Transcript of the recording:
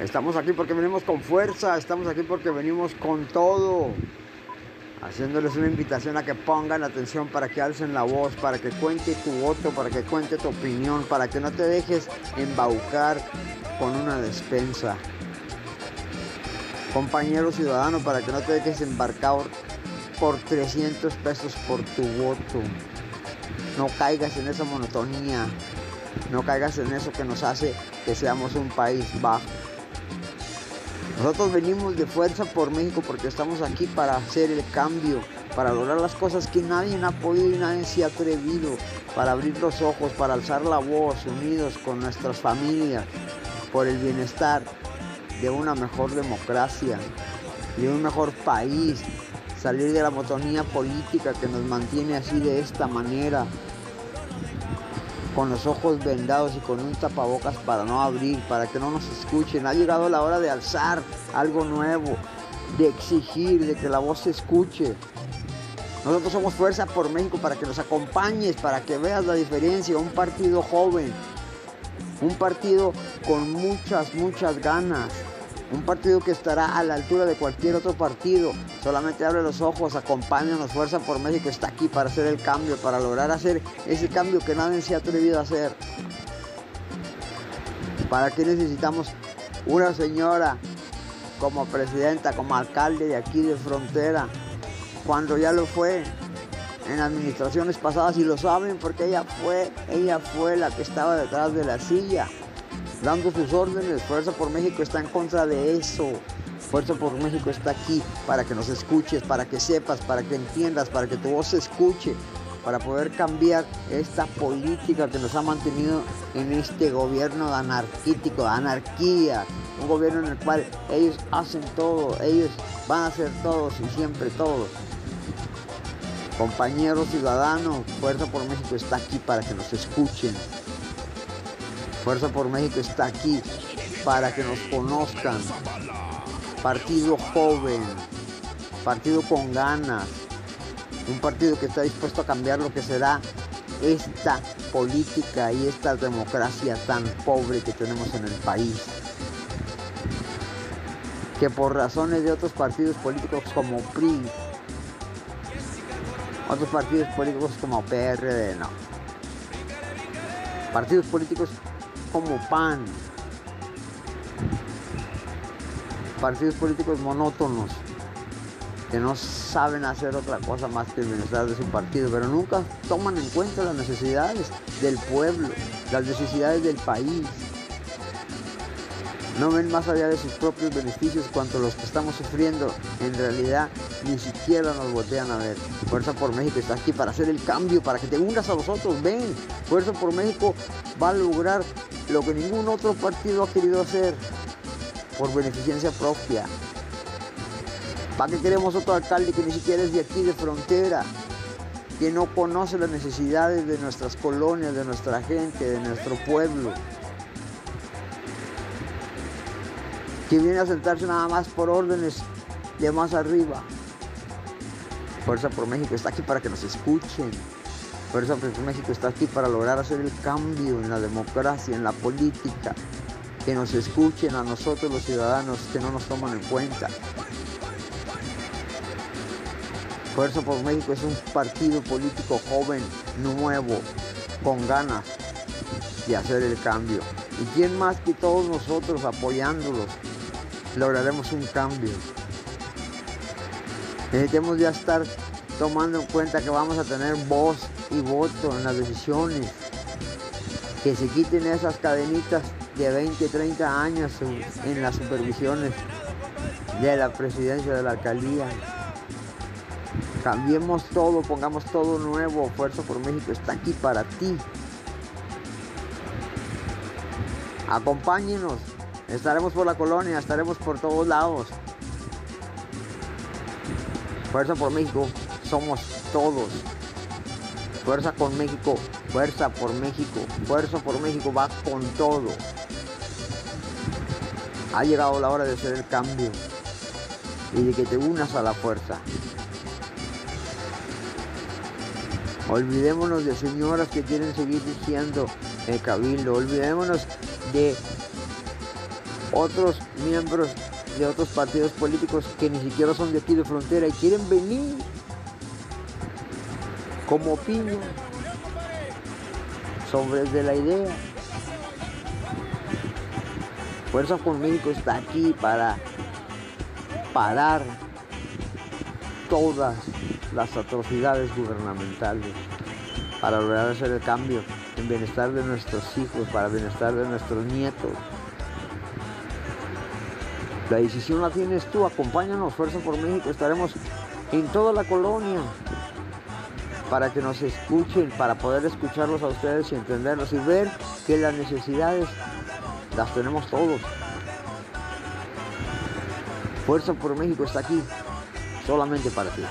Estamos aquí porque venimos con fuerza, estamos aquí porque venimos con todo. Haciéndoles una invitación a que pongan atención para que alcen la voz, para que cuente tu voto, para que cuente tu opinión, para que no te dejes embaucar con una despensa. Compañero ciudadano, para que no te dejes embarcar por 300 pesos por tu voto. No caigas en esa monotonía, no caigas en eso que nos hace que seamos un país bajo. Nosotros venimos de fuerza por México porque estamos aquí para hacer el cambio, para lograr las cosas que nadie ha podido y nadie se ha atrevido, para abrir los ojos, para alzar la voz, unidos con nuestras familias, por el bienestar de una mejor democracia, de un mejor país, salir de la monotonía política que nos mantiene así de esta manera, con los ojos vendados y con un tapabocas para no abrir, para que no nos escuchen. Ha llegado la hora de alzar algo nuevo, de exigir, de que la voz se escuche. Nosotros somos Fuerza por México para que nos acompañes, para que veas la diferencia. Un partido joven, un partido con muchas, muchas ganas. Un partido que estará a la altura de cualquier otro partido. Solamente abre los ojos, acompáñanos. Fuerza por México está aquí para hacer el cambio, para lograr hacer ese cambio que nadie se ha atrevido a hacer. ¿Para qué necesitamos una señora como presidenta, como alcalde de aquí de frontera? Cuando ya lo fue en administraciones pasadas y lo saben porque ella fue, ella fue la que estaba detrás de la silla dando sus órdenes. Fuerza por México está en contra de eso. Fuerza por México está aquí para que nos escuches, para que sepas, para que entiendas, para que tu voz se escuche, para poder cambiar esta política que nos ha mantenido en este gobierno anarquítico, anarquía, un gobierno en el cual ellos hacen todo, ellos van a hacer todos y siempre todo. Compañeros ciudadanos, Fuerza por México está aquí para que nos escuchen, Fuerza por México está aquí para que nos conozcan. Partido joven, partido con ganas, un partido que está dispuesto a cambiar lo que será esta política y esta democracia tan pobre que tenemos en el país. Que por razones de otros partidos políticos como PRI, otros partidos políticos como PRD, no. Partidos políticos como PAN, partidos políticos monótonos que no saben hacer otra cosa más que el bienestar de su partido, pero nunca toman en cuenta las necesidades del pueblo, las necesidades del país. No ven más allá de sus propios beneficios cuanto los que estamos sufriendo en realidad ni siquiera nos voltean a ver. Fuerza por México está aquí para hacer el cambio, para que te unas a nosotros. Ven, Fuerza por México va a lograr lo que ningún otro partido ha querido hacer por beneficencia propia. ¿Para qué queremos otro alcalde que ni siquiera es de aquí, de frontera? Que no conoce las necesidades de nuestras colonias, de nuestra gente, de nuestro pueblo. Que viene a sentarse nada más por órdenes de más arriba. Fuerza por México está aquí para que nos escuchen. Por México está aquí para lograr hacer el cambio en la democracia, en la política. Que nos escuchen a nosotros los ciudadanos que no nos toman en cuenta. Fuerza por México es un partido político joven, nuevo, con ganas de hacer el cambio. ¿Y quién más que todos nosotros apoyándolos lograremos un cambio? Necesitamos ya estar tomando en cuenta que vamos a tener voz y voto en las decisiones. Que se quiten esas cadenitas de 20, 30 años en las supervisiones de la presidencia de la alcaldía. Cambiemos todo, pongamos todo nuevo. Fuerza por México está aquí para ti. Acompáñenos. Estaremos por la colonia, estaremos por todos lados. Fuerza por México, somos todos. Fuerza con México, fuerza por México, fuerza por México va con todo. Ha llegado la hora de hacer el cambio y de que te unas a la fuerza. Olvidémonos de señoras que quieren seguir diciendo el cabildo. Olvidémonos de otros miembros de otros partidos políticos que ni siquiera son de aquí de frontera y quieren venir como opinión sobre de la idea. Fuerza por México está aquí para parar todas las atrocidades gubernamentales, para lograr hacer el cambio en bienestar de nuestros hijos, para bienestar de nuestros nietos. La decisión la tienes tú, acompáñanos, Fuerza por México, estaremos en toda la colonia para que nos escuchen, para poder escucharlos a ustedes y entenderlos y ver que las necesidades las tenemos todos. Fuerza por México está aquí, solamente para ti.